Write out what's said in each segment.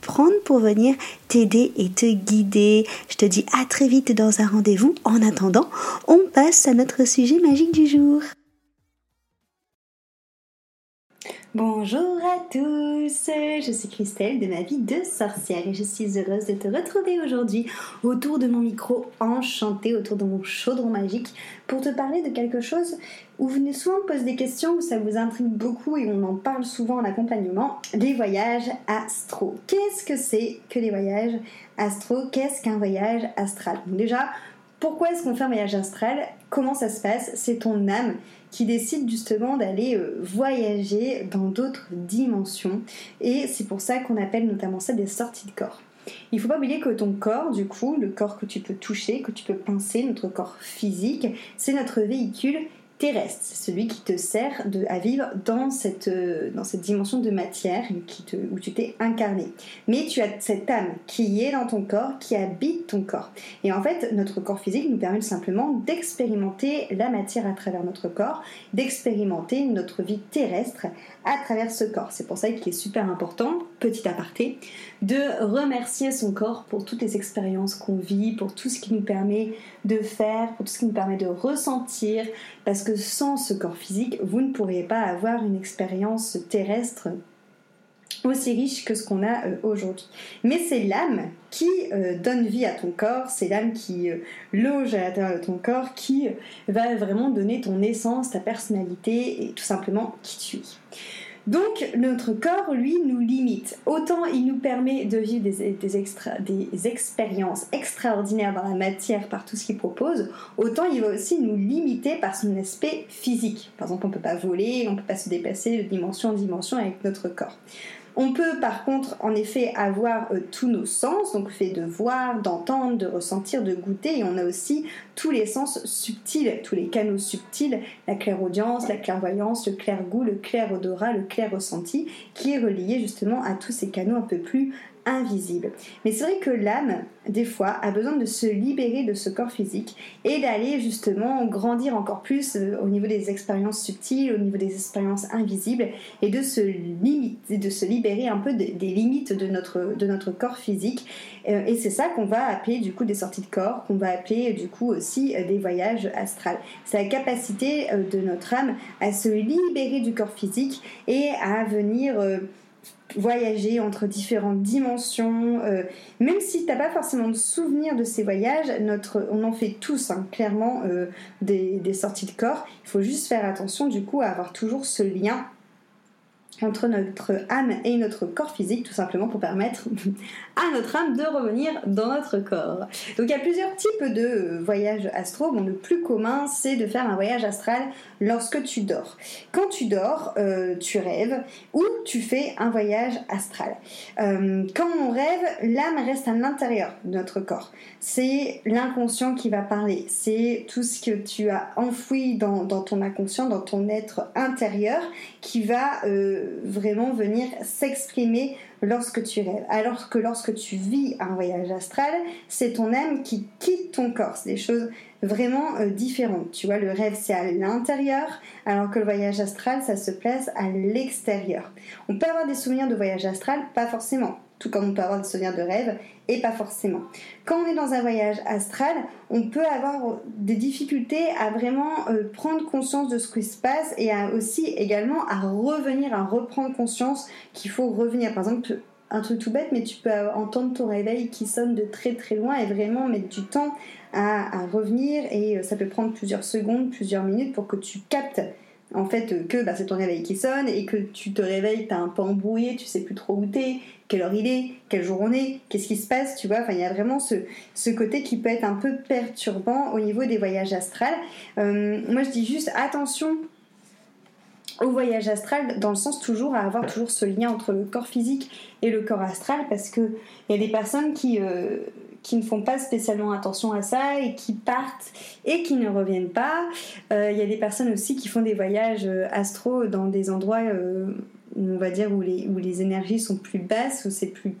prendre pour venir t'aider et te guider. Je te dis à très vite dans un rendez-vous. En attendant, on passe à notre sujet magique du jour. Bonjour à tous, je suis Christelle de ma vie de sorcière et je suis heureuse de te retrouver aujourd'hui autour de mon micro enchanté, autour de mon chaudron magique pour te parler de quelque chose où vous venez souvent poser des questions, où ça vous intrigue beaucoup et on en parle souvent en accompagnement, les voyages astro. Qu'est-ce que c'est que les voyages astro? Qu'est-ce qu'un voyage astral? Déjà, pourquoi est-ce qu'on fait un voyage astral? Comment ça se passe? C'est ton âme qui décide justement d'aller euh, voyager dans d'autres dimensions. Et c'est pour ça qu'on appelle notamment ça des sorties de corps. Il ne faut pas oublier que ton corps, du coup, le corps que tu peux toucher, que tu peux pincer, notre corps physique, c'est notre véhicule terrestre, c'est celui qui te sert à vivre dans cette, euh, dans cette dimension de matière où tu t'es incarné. Mais tu as cette âme qui est dans ton corps, qui habite ton corps. Et en fait, notre corps physique nous permet simplement d'expérimenter la matière à travers notre corps, d'expérimenter notre vie terrestre à travers ce corps. C'est pour ça qu'il est super important, petit aparté, de remercier son corps pour toutes les expériences qu'on vit, pour tout ce qui nous permet de faire, pour tout ce qui nous permet de ressentir, parce que sans ce corps physique, vous ne pourriez pas avoir une expérience terrestre aussi riche que ce qu'on a euh, aujourd'hui. Mais c'est l'âme qui euh, donne vie à ton corps, c'est l'âme qui euh, loge à l'intérieur de ton corps, qui va vraiment donner ton essence, ta personnalité et tout simplement qui tu es. Donc notre corps, lui, nous limite. Autant il nous permet de vivre des, expériences extraordinaires dans la matière par tout ce qu'il propose, autant il va aussi nous limiter par son aspect physique. Par exemple, on ne peut pas voler, on ne peut pas se déplacer de dimension en dimension avec notre corps. On peut par contre en effet avoir euh, tous nos sens, donc le fait de voir, d'entendre, de ressentir, de goûter, et on a aussi tous les sens subtils, tous les canaux subtils, la clairaudience, la clairvoyance, le clair goût, le clair odorat, le clair ressenti, qui est relié justement à tous ces canaux un peu plus invisible. Mais c'est vrai que l'âme, des fois, a besoin de se libérer de ce corps physique et d'aller justement grandir encore plus euh, au niveau des expériences subtiles, au niveau des expériences invisibles et de se, limiter, de se libérer un peu des, limites de notre, de notre corps physique. Euh, et c'est ça qu'on va appeler du coup des sorties de corps, qu'on va appeler du coup aussi euh, des voyages astrales. C'est la capacité de notre âme à se libérer du corps physique et à venir voyager entre différentes dimensions. Euh, même si tu n'as pas forcément de souvenir de ces voyages, notre, on en fait tous, hein, clairement, euh, des, des, sorties de corps. Il faut juste faire attention, du coup, à avoir toujours ce lien entre notre âme et notre corps physique, tout simplement pour permettre à notre âme de revenir dans notre corps. Donc il y a plusieurs types de voyages astro. Bon, le plus commun, c'est de faire un voyage astral lorsque tu dors. Quand tu dors, euh, tu rêves ou tu fais un voyage astral. Euh, quand on rêve, l'âme reste à l'intérieur de notre corps. C'est l'inconscient qui va parler. C'est tout ce que tu as enfoui dans, ton inconscient, dans ton être intérieur, qui va euh, vraiment venir s'exprimer lorsque tu rêves. Alors que lorsque tu vis un voyage astral, c'est ton âme qui quitte ton corps. C'est des choses vraiment euh, différentes. Tu vois, le rêve c'est à l'intérieur, alors que le voyage astral ça se place à l'extérieur. On peut avoir des souvenirs de voyage astral, pas forcément tout comme on peut avoir des souvenirs de rêve, et pas forcément. Quand on est dans un voyage astral, on peut avoir des difficultés à vraiment euh, prendre conscience de ce qui se passe et à aussi également à revenir, à reprendre conscience qu'il faut revenir. Par exemple, un truc tout bête, mais tu peux entendre ton réveil qui sonne de très très loin et vraiment mettre du temps à, revenir et euh, ça peut prendre plusieurs secondes, plusieurs minutes pour que tu captes en fait que bah, c'est ton réveil qui sonne et que tu te réveilles, t'as un peu embrouillé, tu sais plus trop où t'es, quelle heure il est, quel jour on est, qu'est-ce qui se passe, tu vois. Enfin, il y a vraiment ce, côté qui peut être un peu perturbant au niveau des voyages astrales. Euh, moi, je dis juste attention au voyage astral dans le sens toujours à avoir toujours ce lien entre le corps physique et le corps astral parce que il y a des personnes qui euh, qui ne font pas spécialement attention à ça et qui partent et qui ne reviennent pas. Euh, il y a des personnes aussi qui font des voyages euh, astro dans des endroits, on va dire, où les, où les énergies sont plus basses, où c'est plus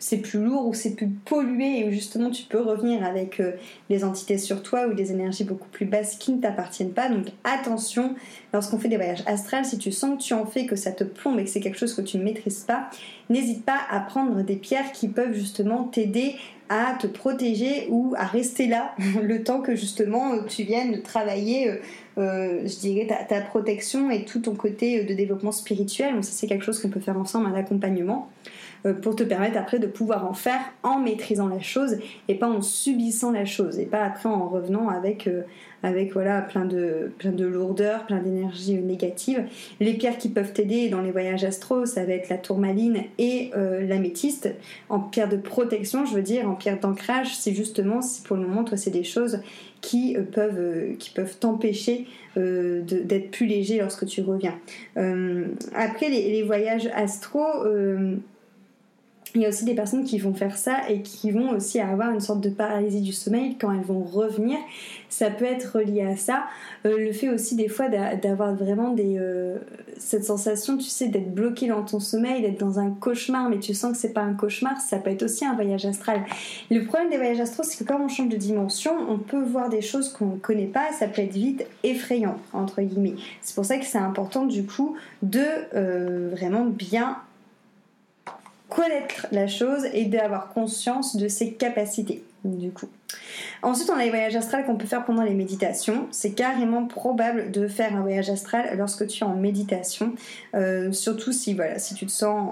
c'est plus lourd ou c'est plus pollué et où justement tu peux revenir avec euh, les entités sur toi ou des énergies beaucoup plus basses qui ne t'appartiennent pas. Donc attention, lorsqu'on fait des voyages astrales, si tu sens que tu en fais, que ça te plombe et que c'est quelque chose que tu ne maîtrises pas, n'hésite pas à prendre des pierres qui peuvent justement t'aider à te protéger ou à rester là le temps que justement tu viennes travailler, euh, euh, je dirais, ta, protection et tout ton côté de développement spirituel. Donc ça c'est quelque chose qu'on peut faire ensemble, un accompagnement. Euh, pour te permettre après de pouvoir en faire en maîtrisant la chose et pas en subissant la chose et pas après en revenant avec euh, avec voilà plein de plein de lourdeur, plein d'énergie négative. Les pierres qui peuvent t'aider dans les voyages astro, ça va être la tourmaline et euh, l'améthyste en pierre de protection, je veux dire en pierre d'ancrage, c'est justement si pour le moment toi c'est des choses qui peuvent qui peuvent t'empêcher d'être plus léger lorsque tu reviens. après les, les, voyages astro il y a aussi des personnes qui vont faire ça et qui vont aussi avoir une sorte de paralysie du sommeil quand elles vont revenir. Ça peut être relié à ça. Euh, le fait aussi des fois d'avoir vraiment euh, cette sensation, tu sais, d'être bloqué dans ton sommeil, d'être dans un cauchemar, mais tu sens que c'est pas un cauchemar, ça peut être aussi un voyage astral. Le problème des voyages astraux, c'est que quand on change de dimension, on peut voir des choses qu'on ne connaît pas, ça peut être vite effrayant, entre guillemets. C'est pour ça que c'est important du coup de euh, vraiment bien connaître la chose et d'avoir conscience de ses capacités du coup. Ensuite, on a les voyages astrales qu'on peut faire pendant les méditations. C'est carrément probable de faire un voyage astral lorsque tu es en méditation, euh, surtout si voilà, si tu te sens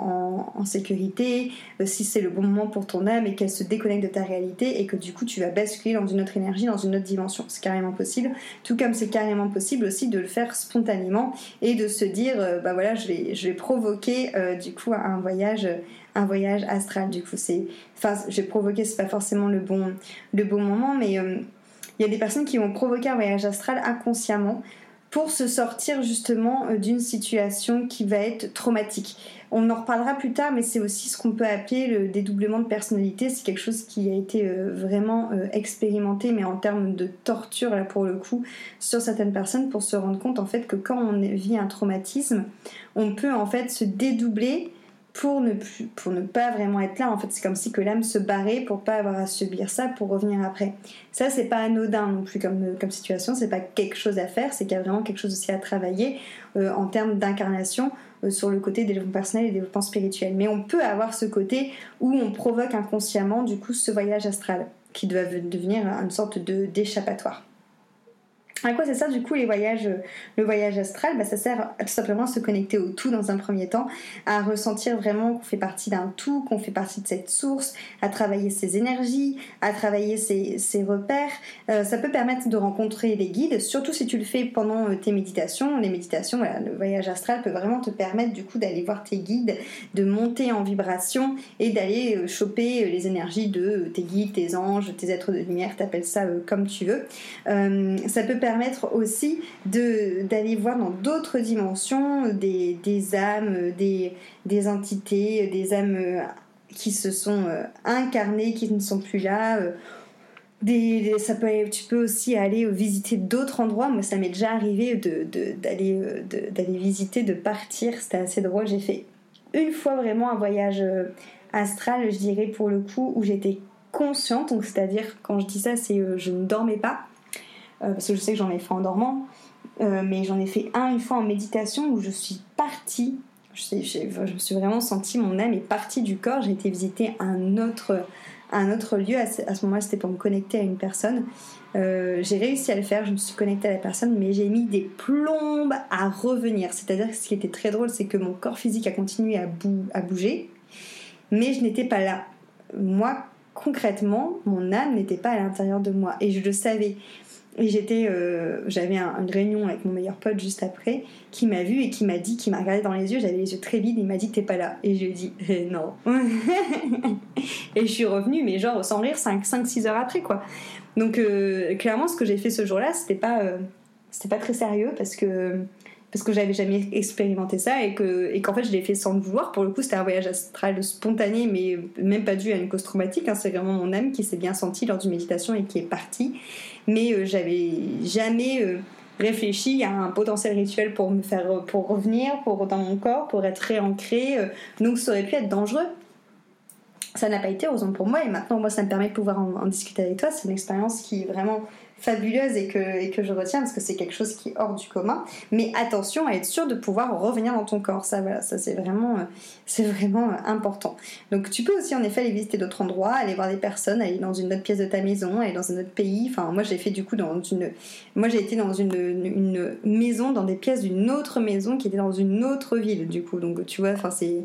en, sécurité, euh, si c'est le bon moment pour ton âme et qu'elle se déconnecte de ta réalité et que du coup tu vas basculer dans une autre énergie, dans une autre dimension. C'est carrément possible. Tout comme c'est carrément possible aussi de le faire spontanément et de se dire, euh, bah voilà, je vais, je vais provoquer du coup un voyage astral. Du coup, c'est, enfin, j'ai provoqué, c'est pas forcément le bon, le bon moment, mais euh, il y a des personnes qui vont provoquer un voyage astral inconsciemment pour se sortir justement euh, d'une situation qui va être traumatique. On en reparlera plus tard, mais c'est aussi ce qu'on peut appeler le dédoublement de personnalité. C'est quelque chose qui a été euh, vraiment expérimenté, mais en termes de torture, là pour le coup, sur certaines personnes, pour se rendre compte en fait que quand on vit un traumatisme, on peut en fait se dédoubler pour ne, pas vraiment être là. En fait, c'est comme si que l'âme se barrait pour pas avoir à subir ça, pour revenir après. Ça, c'est pas anodin non plus comme, comme situation, c'est pas quelque chose à faire, c'est qu'il y a vraiment quelque chose aussi à travailler euh, en termes d'incarnation euh, sur le côté développement personnel et développement spirituel. Mais on peut avoir ce côté où on provoque inconsciemment, du coup, ce voyage astral qui doit devenir une sorte de d'échappatoire. À quoi ça sert du coup les voyages, le voyage astral? Bah, Ça sert tout simplement à se connecter au tout dans un premier temps, à ressentir vraiment qu'on fait partie d'un tout, qu'on fait partie de cette source, à travailler ses énergies, à travailler ses, repères. Euh, ça peut permettre de rencontrer les guides, surtout si tu le fais pendant euh, tes méditations. Les méditations, le voyage astral peut vraiment te permettre du coup d'aller voir tes guides, de monter en vibration et d'aller euh, choper les énergies de tes guides, tes anges, tes êtres de lumière, t'appelles ça comme tu veux. ça peut permettre aussi d'aller voir dans d'autres dimensions des, des âmes, des, des, entités, des âmes qui se sont euh, incarnées, qui ne sont plus là. Euh, des, ça peut, tu peux aussi aller visiter d'autres endroits. Moi, ça m'est déjà arrivé d'aller de, d'aller visiter, de partir. C'était assez drôle. J'ai fait une fois vraiment un voyage euh, astral, je dirais pour le coup, où j'étais consciente. Donc, c'est-à-dire, quand je dis ça, c'est je ne dormais pas. Euh, parce que je sais que j'en ai fait en dormant, euh, mais j'en ai fait un une fois en méditation où je suis partie. Je, me suis vraiment sentie, mon âme est partie du corps. J'ai été visiter un autre, un autre lieu. À ce, moment-là, c'était pour me connecter à une personne. Euh, j'ai réussi à le faire, je me suis connectée à la personne, mais j'ai mis des plombes à revenir. C'est-à-dire que ce qui était très drôle, c'est que mon corps physique a continué à, à bouger, mais je n'étais pas là. Moi, concrètement, mon âme n'était pas à l'intérieur de moi et je le savais. Et j'étais, euh, j'avais une réunion avec mon meilleur pote juste après, qui m'a vu et qui m'a dit, qui m'a regardé dans les yeux, j'avais les yeux très vides, il m'a dit t'es pas là. Et je lui ai dit eh, non. et je suis revenue, mais genre sans rire, 5-6 heures après quoi. Donc euh, clairement, ce que j'ai fait ce jour-là, c'était pas, euh, c'était pas très sérieux parce que parce que j'avais jamais expérimenté ça et que et qu'en fait je l'ai fait sans le vouloir. Pour le coup, c'était un voyage astral spontané, mais même pas dû à une cause traumatique. Hein. C'est vraiment mon âme qui s'est bien sentie lors d'une méditation et qui est partie. Mais euh, j'avais jamais euh, réfléchi à un potentiel rituel pour me faire revenir, pour dans mon corps, pour être réancré. Euh. donc ça aurait pu être dangereux. Ça n'a pas été heureusement pour moi et maintenant moi ça me permet de pouvoir en discuter avec toi. C'est une expérience qui est vraiment fabuleuse et que, et que je retiens parce que c'est quelque chose qui est hors du commun. Mais attention à être sûr de pouvoir revenir dans ton corps. Ça, voilà, ça c'est vraiment, euh, c'est vraiment euh, important. Donc tu peux aussi en effet aller visiter d'autres endroits, aller voir des personnes, aller dans une autre pièce de ta maison, aller dans un autre pays. Enfin, moi j'ai fait du coup dans une, moi j'ai été dans une, une maison, dans des pièces d'une autre maison qui était dans une autre ville du coup. Donc tu vois, enfin c'est,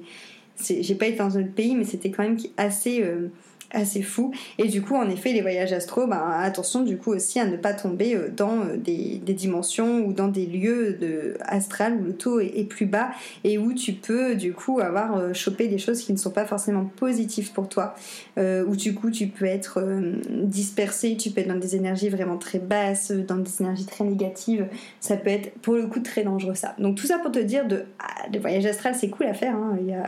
j'ai pas été dans un autre pays, mais c'était quand même assez euh, assez fou. Et du coup, en effet, les voyages astro, ben, attention du coup aussi à ne pas tomber euh, dans euh, des, dimensions ou dans des lieux de astral où le taux est, plus bas et où tu peux du coup avoir chopé des choses qui ne sont pas forcément positives pour toi. où du coup tu peux être dispersé, tu peux être dans des énergies vraiment très basses, dans des énergies très négatives. Ça peut être pour le coup très dangereux ça. Donc tout ça pour te dire de ah, les voyages astrales c'est cool à faire. Hein. N'y a,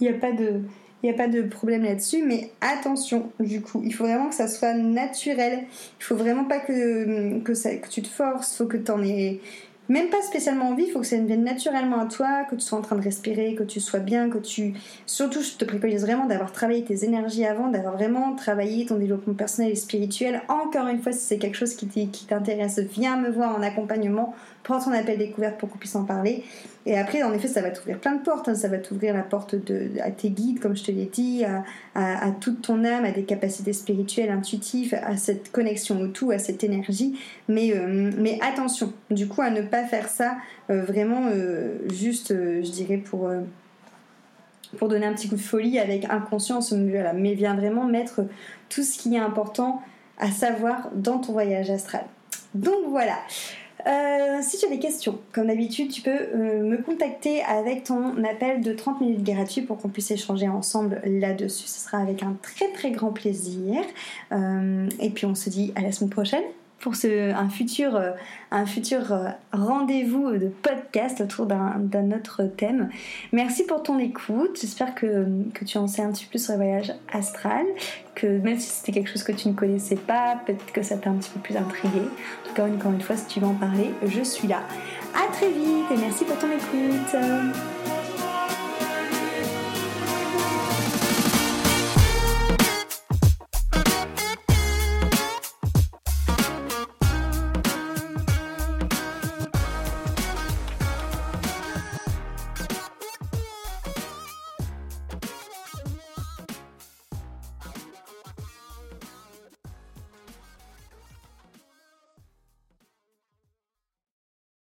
il n'y a pas de problème là-dessus, mais attention, du coup, il faut vraiment que ça soit naturel. Il faut vraiment pas que, que, ça, que tu te forces, il faut que tu en aies même pas spécialement envie, il faut que ça vienne naturellement à toi, que tu sois en train de respirer, que tu sois bien, que tu... Surtout, je te préconise vraiment d'avoir travaillé tes énergies avant, d'avoir vraiment travaillé ton développement personnel et spirituel. Encore une fois, si c'est quelque chose qui t'intéresse, viens me voir en accompagnement prends ton appel découverte pour qu'on puisse en parler. Et après, en effet, ça va t'ouvrir plein de portes. Hein. Ça va t'ouvrir la porte à tes guides, comme je te l'ai dit, à, toute ton âme, à des capacités spirituelles, intuitives, à cette connexion au tout, à cette énergie. Mais, euh, mais attention, du coup, à ne pas faire ça euh, vraiment euh, juste, je dirais, pour pour donner un petit coup de folie avec inconscience, mais viens vraiment mettre tout ce qui est important à savoir dans ton voyage astral. Donc voilà. Euh, si tu as des questions, comme d'habitude, tu peux euh, me contacter avec ton appel de 30 minutes gratuit pour qu'on puisse échanger ensemble là-dessus. Ce sera avec un très très grand plaisir. Euh, et puis on se dit à la semaine prochaine pour ce, un futur, euh, euh, rendez-vous de podcast autour d'un autre thème. Merci pour ton écoute. J'espère que, que, tu en sais un petit peu plus sur le voyage astral, que même si c'était quelque chose que tu ne connaissais pas, peut-être que ça t'a un petit peu plus intrigué. En tout cas, encore une fois, si tu veux en parler, je suis là. À très vite et merci pour ton écoute.